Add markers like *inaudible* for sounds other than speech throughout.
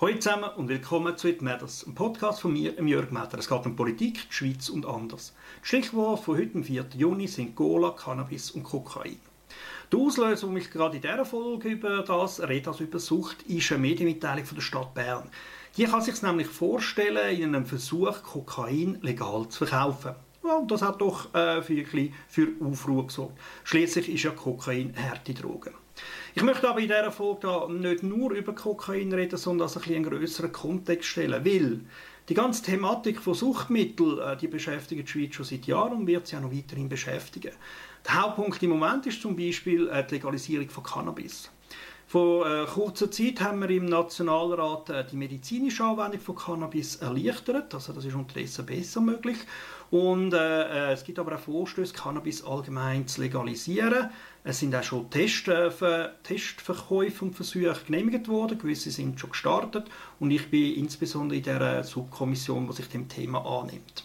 Hallo zusammen und willkommen zu «It Matters», einem Podcast von mir, Jörg Metter. Es geht um Politik, die Schweiz und anders. Die Stichworte von heute, 4. Juni, sind Cola, Cannabis und Kokain. Der Auslöser, warum ich gerade in dieser Folge über das rede, also über Sucht, ist eine Medienmitteilung von der Stadt Bern. Die kann sich nämlich vorstellen, in einem Versuch, Kokain legal zu verkaufen. Ja, und das hat doch äh, für, für Aufruhr gesorgt. Schließlich ist ja Kokain harte Droge. Ich möchte aber in dieser Folge nicht nur über Kokain reden, sondern also ein einen größeren Kontext stellen, weil die ganze Thematik von Suchtmitteln, äh, die beschäftigt die Schweiz schon seit Jahren und wird sie auch noch weiterhin beschäftigen. Der Hauptpunkt im Moment ist zum Beispiel äh, die Legalisierung von Cannabis. Vor äh, kurzer Zeit haben wir im Nationalrat die medizinische Anwendung von Cannabis erleichtert, also das ist unterdessen besser möglich. Und äh, es gibt aber auch Vorstöße, Cannabis allgemein zu legalisieren. Es sind auch schon Test, äh, Testverkäufe und Versuche genehmigt worden, gewisse sind schon gestartet und ich bin insbesondere in der Subkommission, die sich dem Thema annimmt.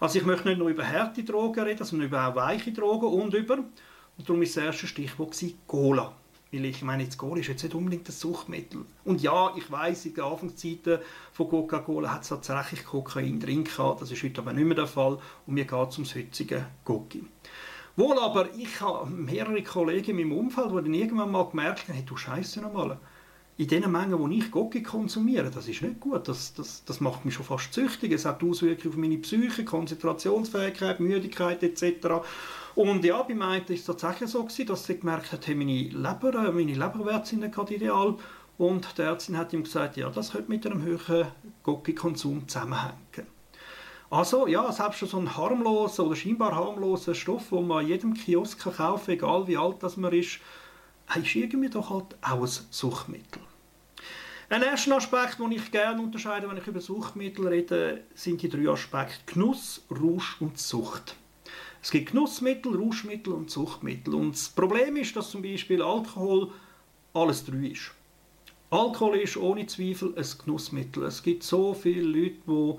Also ich möchte nicht nur über harte Drogen reden, sondern über auch weiche Drogen und über, und darum ist das erste Stichwort Cola. Weil ich meine, jetzt Cola ist jetzt nicht unbedingt ein Suchtmittel. Und ja, ich weiß, in den Anfangszeiten von Coca-Cola hat es tatsächlich Kokain drin gehabt. Das ist heute aber nicht mehr der Fall. Und mir geht es ums heutige Coca. Wohl aber, ich habe mehrere Kollegen in meinem Umfeld, die dann irgendwann mal gemerkt haben, hey, du Scheiße nochmal, in den Mengen, wo ich Gocki konsumiere, das ist nicht gut. Das, das, das macht mich schon fast süchtig. Es hat Auswirkungen auf meine Psyche, Konzentrationsfähigkeit, Müdigkeit etc. Und ja, bei mir war es tatsächlich so, dass sie gemerkt hat, hey, meine Leber, äh, meine Leberwerte sind gerade ideal. Und die Ärztin hat ihm gesagt, ja, das könnte mit einem höheren Gocki-Konsum zusammenhängen. Also, ja, selbst schon so ein harmloser oder scheinbar harmloser Stoff, den man in jedem Kiosk kaufen kann, egal wie alt das man ist, ist irgendwie doch halt auch ein Suchtmittel. Ein erster Aspekt, den ich gerne unterscheide, wenn ich über Suchtmittel rede, sind die drei Aspekte Genuss, Rausch und Sucht. Es gibt Genussmittel, Rauschmittel und Suchtmittel. Und das Problem ist, dass zum Beispiel Alkohol alles drei ist. Alkohol ist ohne Zweifel ein Genussmittel. Es gibt so viele Leute, die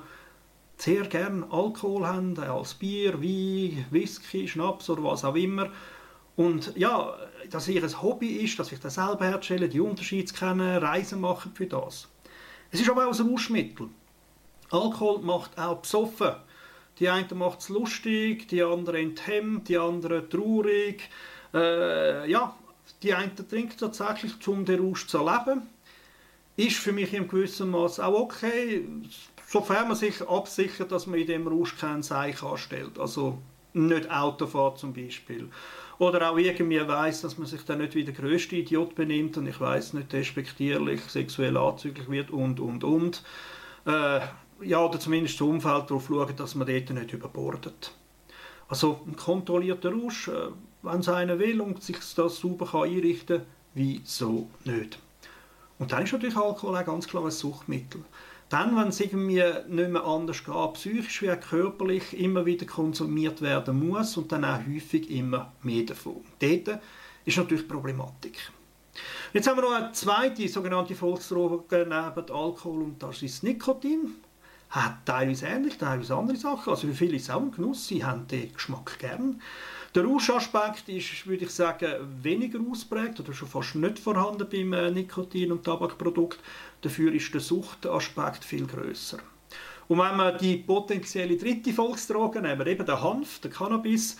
sehr gerne Alkohol haben, als Bier, Wein, Whisky, Schnaps oder was auch immer. Und ja, dass ihr ein Hobby ist, dass ich das selber herstelle, die Unterschiede kennen, Reisen machen für das. Es ist aber auch ein Rauschmittel. Alkohol macht auch besoffen. Die einen macht es lustig, die anderen enthemmt, die anderen traurig. Äh, ja, die einen trinken tatsächlich, um den Rausch zu erleben. Ist für mich im gewissen Maß auch okay, sofern man sich absichert, dass man in dem Rausch keinen Seich anstellt. Also nicht Auto fährt zum Beispiel. Oder auch irgendwie weiß, dass man sich dann nicht wie der größte Idiot benimmt und ich weiß nicht despektierlich, sexuell anzüglich wird und und und. Äh, ja, oder zumindest das Umfeld darauf schauen, dass man dort nicht überbordet. Also ein kontrollierter Rausch, äh, wenn es einer will und sich das sauber kann einrichten kann, wieso nicht? Und dann ist natürlich Alkohol auch ganz klar ein Suchtmittel. Dann, wenn es irgendwie nicht mehr anders geht, psychisch wie auch körperlich immer wieder konsumiert werden muss und dann auch häufig immer mehr davon. Dort ist natürlich Problematik. Jetzt haben wir noch eine zweite sogenannte Volksdroge neben Alkohol und das ist Nikotin. Hat teilweise ähnlich, teilweise andere Sachen. Also für viele ist es auch ein Genuss, sie haben den Geschmack gern. Der Rauschaspekt ist, würde ich sagen, weniger ausprägt oder schon fast nicht vorhanden beim äh, Nikotin- und Tabakprodukt. Dafür ist der Suchtaspekt viel größer. Und wenn man die potenzielle dritte Volksdroge nehmen, eben den Hanf, den Cannabis,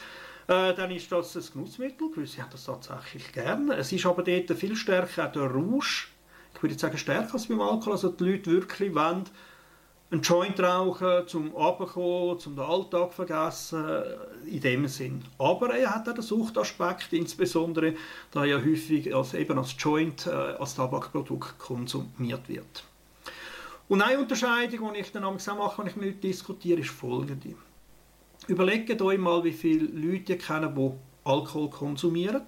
äh, dann ist das ein Genussmittel. Gewisse haben das tatsächlich gern. Es ist aber dort viel stärker der Rausch. Ich würde sagen, stärker als beim Alkohol. Also die Leute wirklich wollen einen Joint rauchen, zum Abkommen, zum den Alltag vergessen, in dem Sinn. Aber er hat auch den Suchtaspekt, insbesondere da er häufig als, eben als Joint, äh, als Tabakprodukt konsumiert wird. Und eine Unterscheidung, die ich dann auch mache, wenn ich mit diskutiere, ist folgende. Überlegt euch mal, wie viele Leute ihr kennt, die Alkohol konsumieren.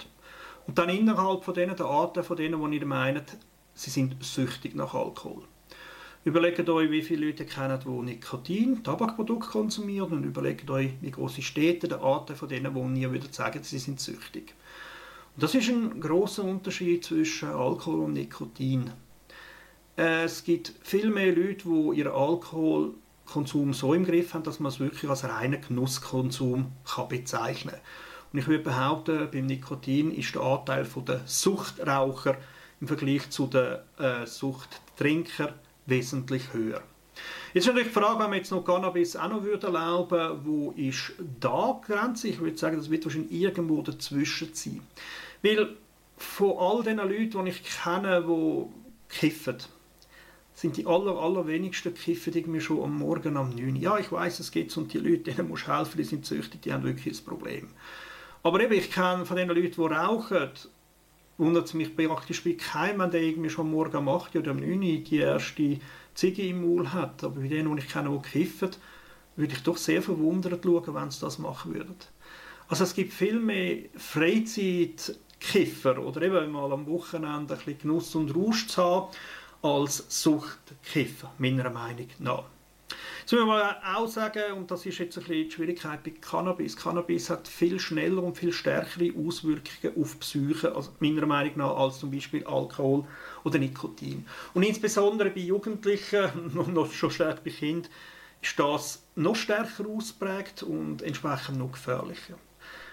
Und dann innerhalb von denen, der Arten von denen, die ihr meint, sie sind süchtig nach Alkohol. Überlegt euch, wie viele Leute kennen, die Nikotin, Tabakprodukte konsumieren und überlegt euch, wie große Städte der Arten von denen, die ihr würdet sagen, sie sind süchtig. Und das ist ein großer Unterschied zwischen Alkohol und Nikotin. Es gibt viel mehr Leute, die ihren Alkoholkonsum so im Griff haben, dass man es wirklich als reinen Genusskonsum kann bezeichnen kann. Und ich würde behaupten, beim Nikotin ist der Anteil der Suchtraucher im Vergleich zu den äh, Suchttrinker wesentlich höher. Jetzt ist natürlich die Frage, wenn man jetzt noch Cannabis auch noch würde erlauben wo ist da die Grenze? Ich würde sagen, das wird wahrscheinlich irgendwo dazwischen sein. Weil von all den Leuten, die ich kenne, die kiffen, sind die aller, allerwenigsten kiffen irgendwie schon am Morgen am 9 Ja, ich weiß, es geht und die Leute, denen musst du helfen, die sind süchtig, die haben wirklich ein Problem. Aber eben, ich kenne von den Leuten, die rauchen, wundert es mich praktisch bei keinem, der irgendwie schon Morgen 8 oder am 9 die erste Ziege im Maul hat. Aber bei denen, die ich kenne, die kiffen, würde ich doch sehr verwundert schauen, wenn sie das machen würden. Also es gibt viel mehr Freizeitkiffer oder eben mal am Wochenende ein bisschen Genuss und Rausch zu haben, als Suchtkiffer, meiner Meinung nach. Jetzt müssen wir auch sagen, und das ist jetzt ein bisschen die Schwierigkeit bei Cannabis, Cannabis hat viel schneller und viel stärkere Auswirkungen auf die Psyche, also meiner Meinung nach, als zum Beispiel Alkohol oder Nikotin. Und insbesondere bei Jugendlichen *laughs* noch schon stärker bei Kindern ist das noch stärker ausprägt und entsprechend noch gefährlicher.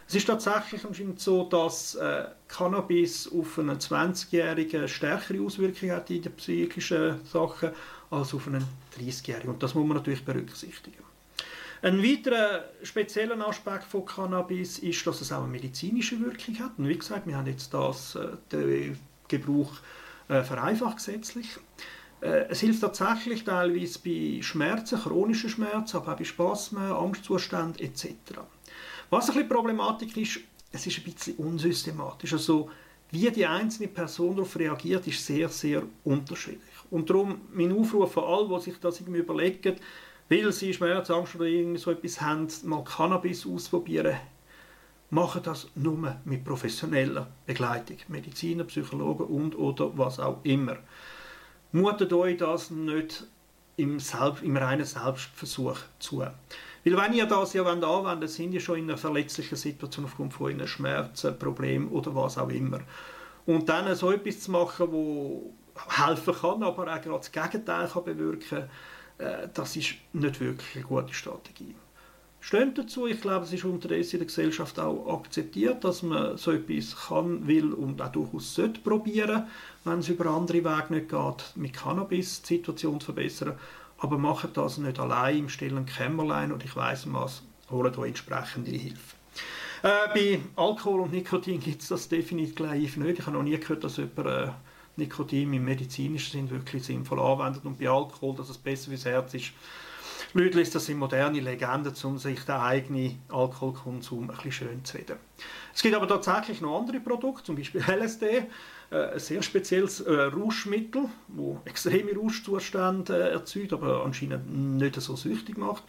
Es ist tatsächlich anscheinend so, dass äh, Cannabis auf einen 20-Jährigen stärkere Auswirkungen hat in den psychischen Sachen als auf einen 30-Jährigen. Und das muss man natürlich berücksichtigen. Ein weiterer spezieller Aspekt von Cannabis ist, dass es auch eine medizinische Wirkung hat. Und wie gesagt, wir haben jetzt das, äh, den Gebrauch äh, vereinfacht gesetzlich. Äh, es hilft tatsächlich teilweise bei Schmerzen, chronischen Schmerzen, aber auch bei Spasmen, Angstzuständen etc. Was ein bisschen Problematik ist, es ist ein bisschen unsystematisch. Also, wie die einzelne Person darauf reagiert, ist sehr, sehr unterschiedlich. Und darum mein Aufruf an alle, die sich das irgendwie überlegen, weil sie Schmerzangst oder irgendwie so etwas haben, mal Cannabis ausprobieren, machen das nur mit professioneller Begleitung. Mediziner, Psychologen und oder was auch immer. Mutet euch das nicht im, Selbst, im reinen Selbstversuch zu. Weil wenn ihr das ja anwenden wollt, sind ihr schon in einer verletzlichen Situation aufgrund von euren Schmerzen, Problemen oder was auch immer. Und dann so etwas zu machen, wo helfen kann, aber auch gerade das Gegenteil kann bewirken kann, äh, das ist nicht wirklich eine gute Strategie. Stimmt dazu, ich glaube, es ist unterdessen in der Gesellschaft auch akzeptiert, dass man so etwas kann, will und auch durchaus sollte probieren, wenn es über andere Wege nicht geht, mit Cannabis die Situation zu verbessern aber macht das nicht allein im stillen Kämmerlein und ich weiss was, holt euch entsprechende Hilfe. Äh, bei Alkohol und Nikotin gibt es das definitiv nicht. Ich habe noch nie gehört, dass jemand äh, Nikotin im medizinischen Sinn wirklich sinnvoll anwendet und bei Alkohol, dass es besser fürs Herz ist. Leute das in moderne Legenden, um sich den eigenen Alkoholkonsum ein bisschen schön zu reden. Es gibt aber tatsächlich noch andere Produkte, zum Beispiel *laughs* LSD, äh, ein sehr spezielles äh, Rauschmittel, das extreme Rauschzustände äh, erzeugt, aber anscheinend nicht so süchtig macht.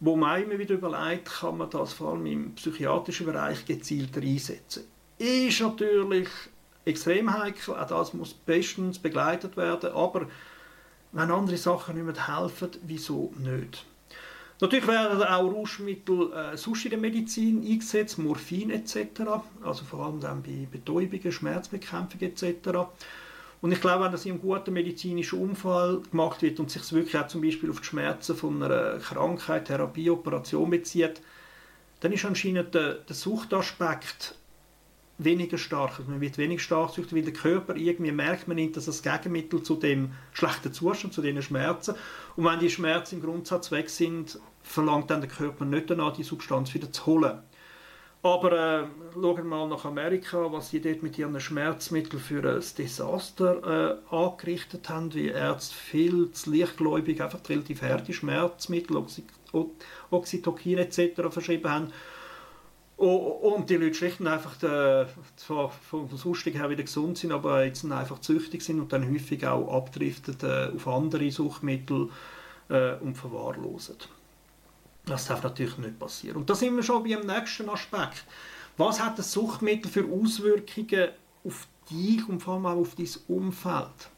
Wo man immer wieder überlegt, kann man das vor allem im psychiatrischen Bereich gezielter einsetzen. Ist natürlich extrem heikel, auch das muss bestens begleitet werden, aber wenn andere Sachen nicht mehr helfen, wieso nicht? Natürlich werden auch Rauschmittel äh, sonst in der Medizin eingesetzt, Morphin etc., also vor allem dann bei Betäubungen, Schmerzbekämpfung etc. Und ich glaube, wenn das in einem guten medizinischen Umfeld gemacht wird und sich wirklich auch zum Beispiel auf die Schmerzen von einer Krankheit, Therapie, Operation bezieht, dann ist anscheinend der, der Suchtaspekt weniger stark. Also man wird weniger stark süchtig, weil der Körper irgendwie merkt, man nimmt das als Gegenmittel zu dem schlechten Zustand, zu den Schmerzen. Und wenn die Schmerzen im Grundsatz weg sind, verlangt dann der Körper nicht danach, die Substanz wieder zu holen. Aber äh, schauen wir mal nach Amerika, was sie dort mit ihren Schmerzmitteln für ein Desaster äh, angerichtet haben, wie Ärzte viel zu leichtgläubig einfach relativ harte Schmerzmittel, Oxy Oxytocin etc. verschrieben haben und die Leute schlicht und einfach äh, zwar vom Sonstig her wieder gesund sind, aber jetzt einfach süchtig sind und dann häufig auch abdriften äh, auf andere Suchtmittel äh, und verwahrlosen. Das darf natürlich nicht passieren. Und da sind wir schon beim nächsten Aspekt. Was hat das Suchtmittel für Auswirkungen auf dich und vor allem auch auf dein Umfeld?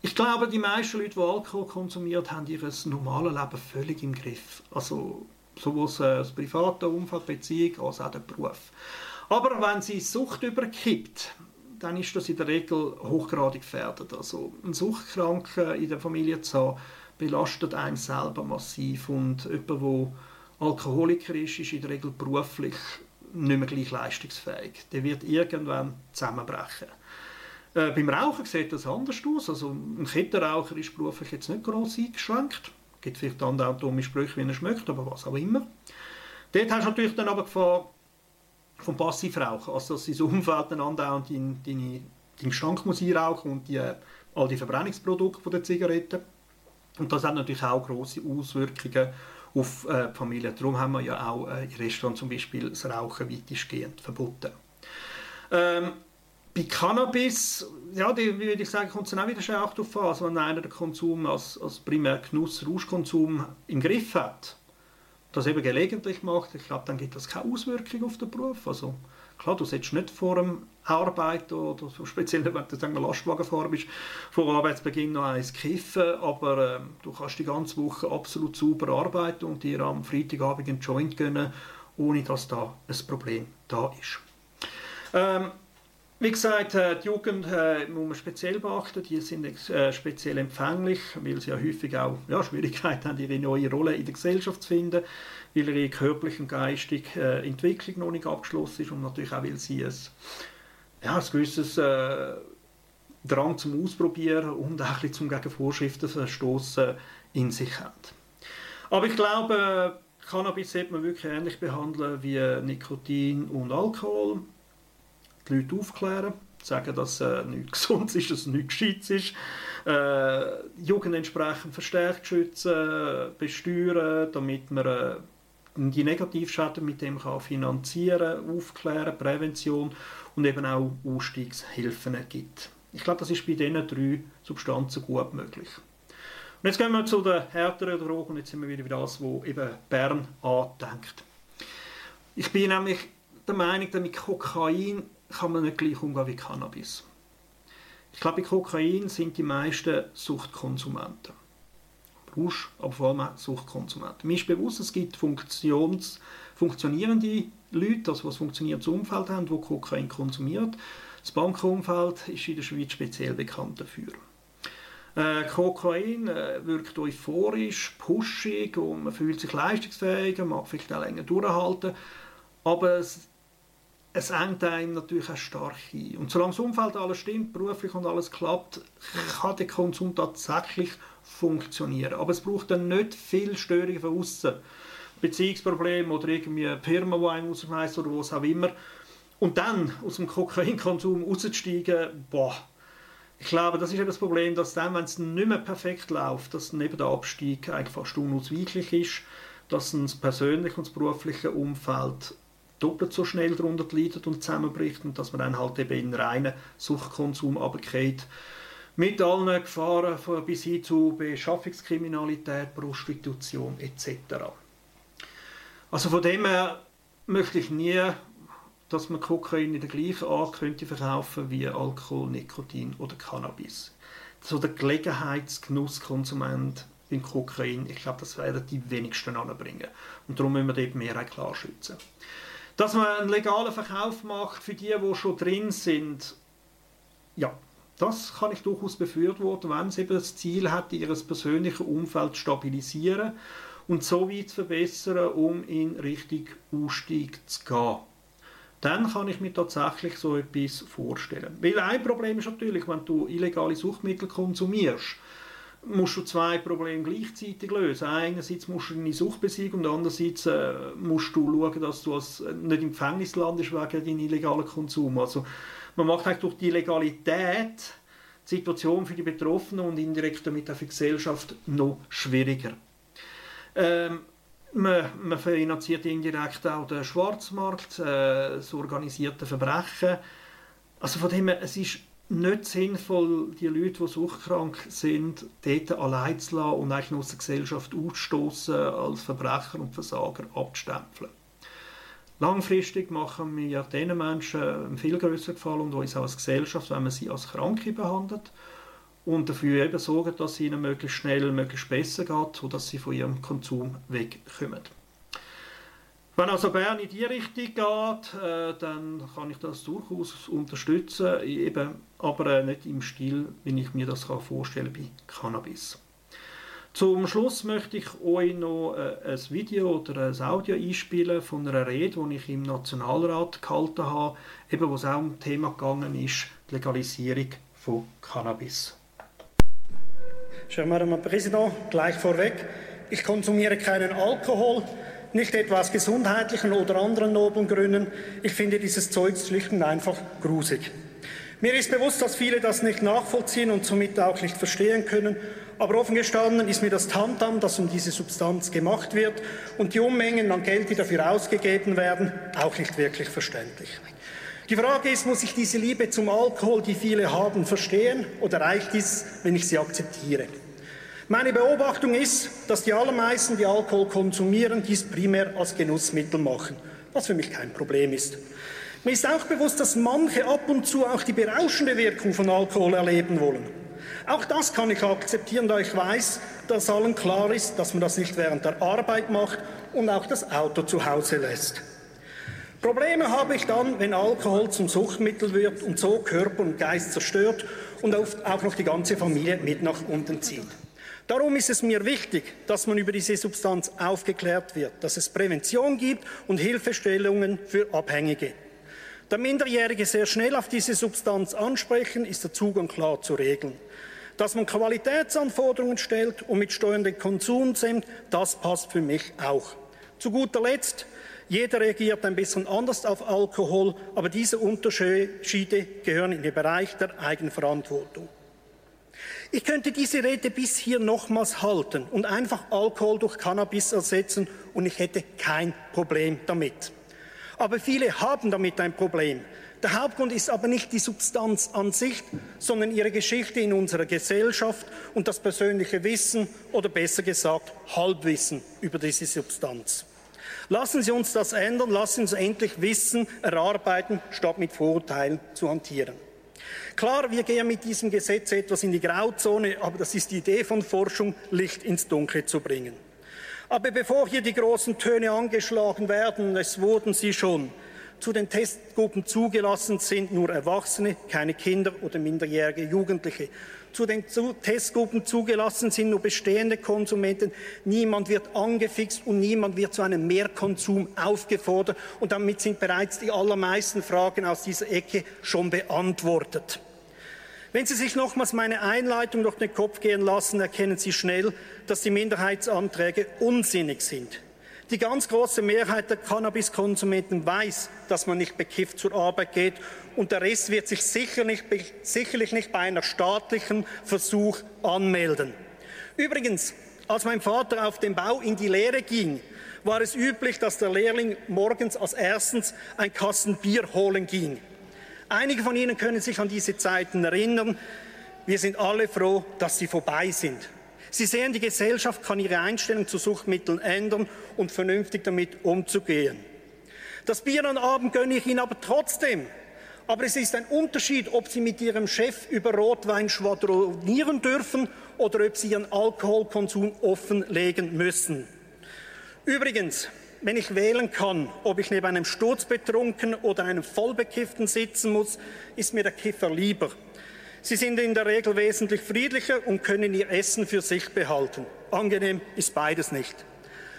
Ich glaube, die meisten Leute, die Alkohol konsumiert haben, ihr normales Leben völlig im Griff. Also sowohl das private Umfeld, Beziehung als auch der Beruf. Aber wenn sie Sucht überkippt, dann ist das in der Regel hochgradig gefährdet. Also ein Suchtkranken in der Familie zu haben, belastet einen selber massiv und jemand, der Alkoholiker ist, ist in der Regel beruflich nicht mehr gleich leistungsfähig. Der wird irgendwann zusammenbrechen. Äh, beim Rauchen sieht das anders aus. Also ein Kettenraucher ist beruflich jetzt nicht gross eingeschränkt. Es gibt vielleicht andere dumme Sprüche, wie er schmeckt, aber was auch immer. Dort hast du natürlich dann aber Gefahr vom Passivrauchen, also dass sein Umfeld dann andauernd deinen deine, dein Gestank muss einrauchen und die, all die Verbrennungsprodukte der Zigaretten. Und das hat natürlich auch große Auswirkungen auf äh, die Familie. Darum haben wir ja auch äh, in Restaurants zum Beispiel das Rauchen weitestgehend verboten. Ähm, bei Cannabis, ja, die, würde ich sagen, kommt es dann auch wieder stark darauf an. Also wenn einer den Konsum als, als primär Genuss, Rauschkonsum im Griff hat, das eben gelegentlich macht, ich glaube, dann gibt das keine Auswirkung auf den Beruf. Also klar, du solltest nicht vor dem Arbeiten oder so speziell, wenn du sagen wir, Lastwagenfahrer bist, vor Arbeitsbeginn noch eins kiffen, aber äh, du kannst die ganze Woche absolut sauber arbeiten und dir am Freitagabend einen Joint gönnen, ohne dass da ein Problem da ist. Ähm, wie gesagt, äh, die Jugend äh, muss man speziell beachten. Die sind äh, speziell empfänglich, weil sie ja häufig auch ja, Schwierigkeiten haben, ihre neue Rolle in der Gesellschaft zu finden, weil ihre körperliche und geistige Entwicklung noch nicht abgeschlossen ist und natürlich auch, weil sie ein, ja, ein gewisses Drang zum Ausprobieren und auch ein bisschen zum gegen Vorschriften verstoßen in sich haben. Aber ich glaube, Cannabis sollte man wirklich ähnlich behandeln wie Nikotin und Alkohol die Leute aufklären, sagen, dass äh, nichts *laughs* gesund ist, dass es nichts gescheit ist, äh, Jugend entsprechend verstärkt schützen, besteuern, damit man äh, die Negativschäden mit dem kann finanzieren, aufklären, Prävention und eben auch Ausstiegshilfen gibt. Ich glaube, das ist bei diesen drei Substanzen gut möglich. Und jetzt gehen wir zu den härteren Drogen und jetzt sind wir wieder bei das, was eben Bern andenkt. Ich bin nämlich der Meinung, dass mit Kokain kann man nicht gleich umgehen wie Cannabis. Ich glaube, bei Kokain sind die meisten Suchtkonsumenten. Rausch, aber vor allem auch Suchtkonsumenten. Mir ist bewusst, es gibt Funktions, funktionierende Leute, also ein funktionierendes Umfeld haben, die Kokain konsumieren. Das Bankenumfeld ist in der Schweiz speziell bekannt dafür. Äh, Kokain äh, wirkt euphorisch, pushig und man fühlt sich leistungsfähiger, man mag vielleicht auch länger durchhalten, aber es es engt einem natürlich auch stark ein. Und solange das Umfeld alles stimmt, beruflich und alles klappt, kann der Konsum tatsächlich funktionieren. Aber es braucht dann nicht viel Störungen von außen. Beziehungsprobleme oder irgendwie eine Firma, die einen rausschmeißt oder was auch immer. Und dann aus dem Kokainkonsum rauszusteigen, boah, ich glaube, das ist eben das Problem, dass dann, wenn es nicht mehr perfekt läuft, dass neben der Abstieg einfach fast unausweichlich ist, dass das persönliche und das berufliche Umfeld doppelt so schnell darunter leidet und zusammenbricht und dass man dann halt eben in reinen Suchtkonsum runtergeht. Mit allen Gefahren bis hin zu Beschaffungskriminalität, Prostitution etc. Also von dem her möchte ich nie, dass man Kokain in der gleichen Art könnte verkaufen wie Alkohol, Nikotin oder Cannabis. So der Gelegenheitsgenusskonsument beim Kokain, ich glaube, das werden die wenigsten anbringen. Und darum müssen wir dort mehr klar schützen. Dass man einen legalen Verkauf macht für die, die schon drin sind, ja, das kann ich durchaus befürworten, wenn sie eben das Ziel hat, ihr persönliches Umfeld zu stabilisieren und so weit zu verbessern, um in Richtung Ausstieg zu gehen. Dann kann ich mir tatsächlich so etwas vorstellen. Weil ein Problem ist natürlich, wenn du illegale Suchtmittel konsumierst, musst du zwei Probleme gleichzeitig lösen. Einerseits musst du deine Sucht besiegen und andererseits äh, musst du schauen, dass du als, äh, nicht im Gefängnis landest wegen deinem illegalen Konsum. Also man macht eigentlich durch die Legalität die Situation für die Betroffenen und indirekt damit auch für die Gesellschaft noch schwieriger. Ähm, man, man, finanziert indirekt auch den Schwarzmarkt, äh, das organisierte Verbrechen. Also von dem her, es ist nicht sinnvoll, die Leute, die suchtkrank sind, dort allein zu lassen und eigentlich aus der Gesellschaft ausstoßen, als Verbrecher und Versager abzustempeln. Langfristig machen wir diesen Menschen einen viel größeren Gefallen und uns auch als Gesellschaft, wenn man sie als Kranke behandelt und dafür eben sorgen, dass es ihnen möglichst schnell, möglichst besser geht, sodass sie von ihrem Konsum wegkommen. Wenn also Bern in die Richtung geht, äh, dann kann ich das durchaus unterstützen, eben, aber äh, nicht im Stil, wie ich mir das kann vorstellen bei Cannabis. Zum Schluss möchte ich euch noch äh, ein Video oder ein Audio einspielen von einer Rede, die ich im Nationalrat gehalten habe, eben wo es auch um das Thema gegangen ist, die Legalisierung von Cannabis. Cher Madame Präsident, gleich vorweg, ich konsumiere keinen Alkohol, nicht etwa aus gesundheitlichen oder anderen noblen Gründen. Ich finde dieses Zeug schlicht und einfach grusig. Mir ist bewusst, dass viele das nicht nachvollziehen und somit auch nicht verstehen können. Aber offen gestanden ist mir das Tamtam, das um diese Substanz gemacht wird, und die Unmengen an Geld, die dafür ausgegeben werden, auch nicht wirklich verständlich. Die Frage ist, muss ich diese Liebe zum Alkohol, die viele haben, verstehen oder reicht es, wenn ich sie akzeptiere? Meine Beobachtung ist, dass die allermeisten, die Alkohol konsumieren, dies primär als Genussmittel machen, was für mich kein Problem ist. Mir ist auch bewusst, dass manche ab und zu auch die berauschende Wirkung von Alkohol erleben wollen. Auch das kann ich akzeptieren, da ich weiß, dass allen klar ist, dass man das nicht während der Arbeit macht und auch das Auto zu Hause lässt. Probleme habe ich dann, wenn Alkohol zum Suchtmittel wird und so Körper und Geist zerstört und auch noch die ganze Familie mit nach unten zieht. Darum ist es mir wichtig, dass man über diese Substanz aufgeklärt wird, dass es Prävention gibt und Hilfestellungen für Abhängige. Da Minderjährige sehr schnell auf diese Substanz ansprechen, ist der Zugang klar zu regeln. Dass man Qualitätsanforderungen stellt und mit Steuern den Konsum senkt, das passt für mich auch. Zu guter Letzt, jeder reagiert ein bisschen anders auf Alkohol, aber diese Unterschiede gehören in den Bereich der Eigenverantwortung. Ich könnte diese Rede bis hier nochmals halten und einfach Alkohol durch Cannabis ersetzen und ich hätte kein Problem damit. Aber viele haben damit ein Problem. Der Hauptgrund ist aber nicht die Substanz an sich, sondern ihre Geschichte in unserer Gesellschaft und das persönliche Wissen oder besser gesagt Halbwissen über diese Substanz. Lassen Sie uns das ändern, lassen Sie uns endlich Wissen erarbeiten, statt mit Vorurteilen zu hantieren. Klar, wir gehen mit diesem Gesetz etwas in die Grauzone, aber das ist die Idee von Forschung, Licht ins Dunkel zu bringen. Aber bevor hier die großen Töne angeschlagen werden, es wurden sie schon, zu den Testgruppen zugelassen sind nur Erwachsene, keine Kinder oder minderjährige Jugendliche. Zu den Testgruppen zugelassen sind nur bestehende Konsumenten. Niemand wird angefixt und niemand wird zu einem Mehrkonsum aufgefordert. Und damit sind bereits die allermeisten Fragen aus dieser Ecke schon beantwortet. Wenn Sie sich nochmals meine Einleitung durch den Kopf gehen lassen, erkennen Sie schnell, dass die Minderheitsanträge unsinnig sind. Die ganz große Mehrheit der Cannabiskonsumenten weiß, dass man nicht bekifft zur Arbeit geht und der Rest wird sich sicherlich, sicherlich nicht bei einer staatlichen Versuch anmelden. Übrigens, als mein Vater auf dem Bau in die Lehre ging, war es üblich, dass der Lehrling morgens als erstens ein Kasten Bier holen ging. Einige von Ihnen können sich an diese Zeiten erinnern. Wir sind alle froh, dass sie vorbei sind. Sie sehen, die Gesellschaft kann ihre Einstellung zu Suchtmitteln ändern und vernünftig damit umzugehen. Das Bier am Abend gönne ich Ihnen aber trotzdem. Aber es ist ein Unterschied, ob Sie mit Ihrem Chef über Rotwein schwadronieren dürfen oder ob Sie Ihren Alkoholkonsum offenlegen müssen. Übrigens, wenn ich wählen kann, ob ich neben einem Sturzbetrunken oder einem Vollbekifften sitzen muss, ist mir der Kiffer lieber. Sie sind in der Regel wesentlich friedlicher und können ihr Essen für sich behalten. Angenehm ist beides nicht.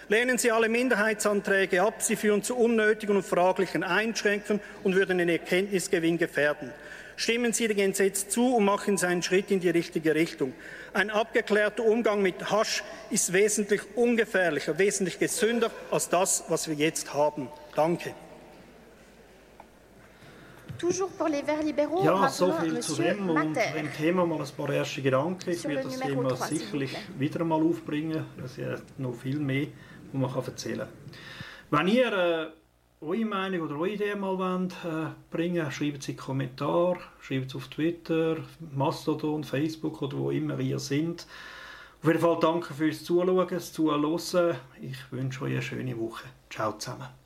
Lehnen Sie alle Minderheitsanträge ab, sie führen zu unnötigen und fraglichen Einschränkungen und würden den Erkenntnisgewinn gefährden. Stimmen Sie dem Gesetz zu und machen Sie einen Schritt in die richtige Richtung. Ein abgeklärter Umgang mit Hasch ist wesentlich ungefährlicher, wesentlich gesünder als das, was wir jetzt haben. Danke. Ja, so viel zu dem und dem Thema mal ein paar erste Gedanken. Ich werde das Thema sicherlich wieder einmal aufbringen. Es ist noch viel mehr, was man erzählen kann. Wenn ihr äh, eure Meinung oder eure Idee mal wollt, äh, bringen schreibt sie in Kommentar, schreibt es auf Twitter, Mastodon, Facebook oder wo immer ihr seid. Auf jeden Fall danke fürs Zuschauen, fürs Zuhören. Ich wünsche euch eine schöne Woche. Ciao zusammen.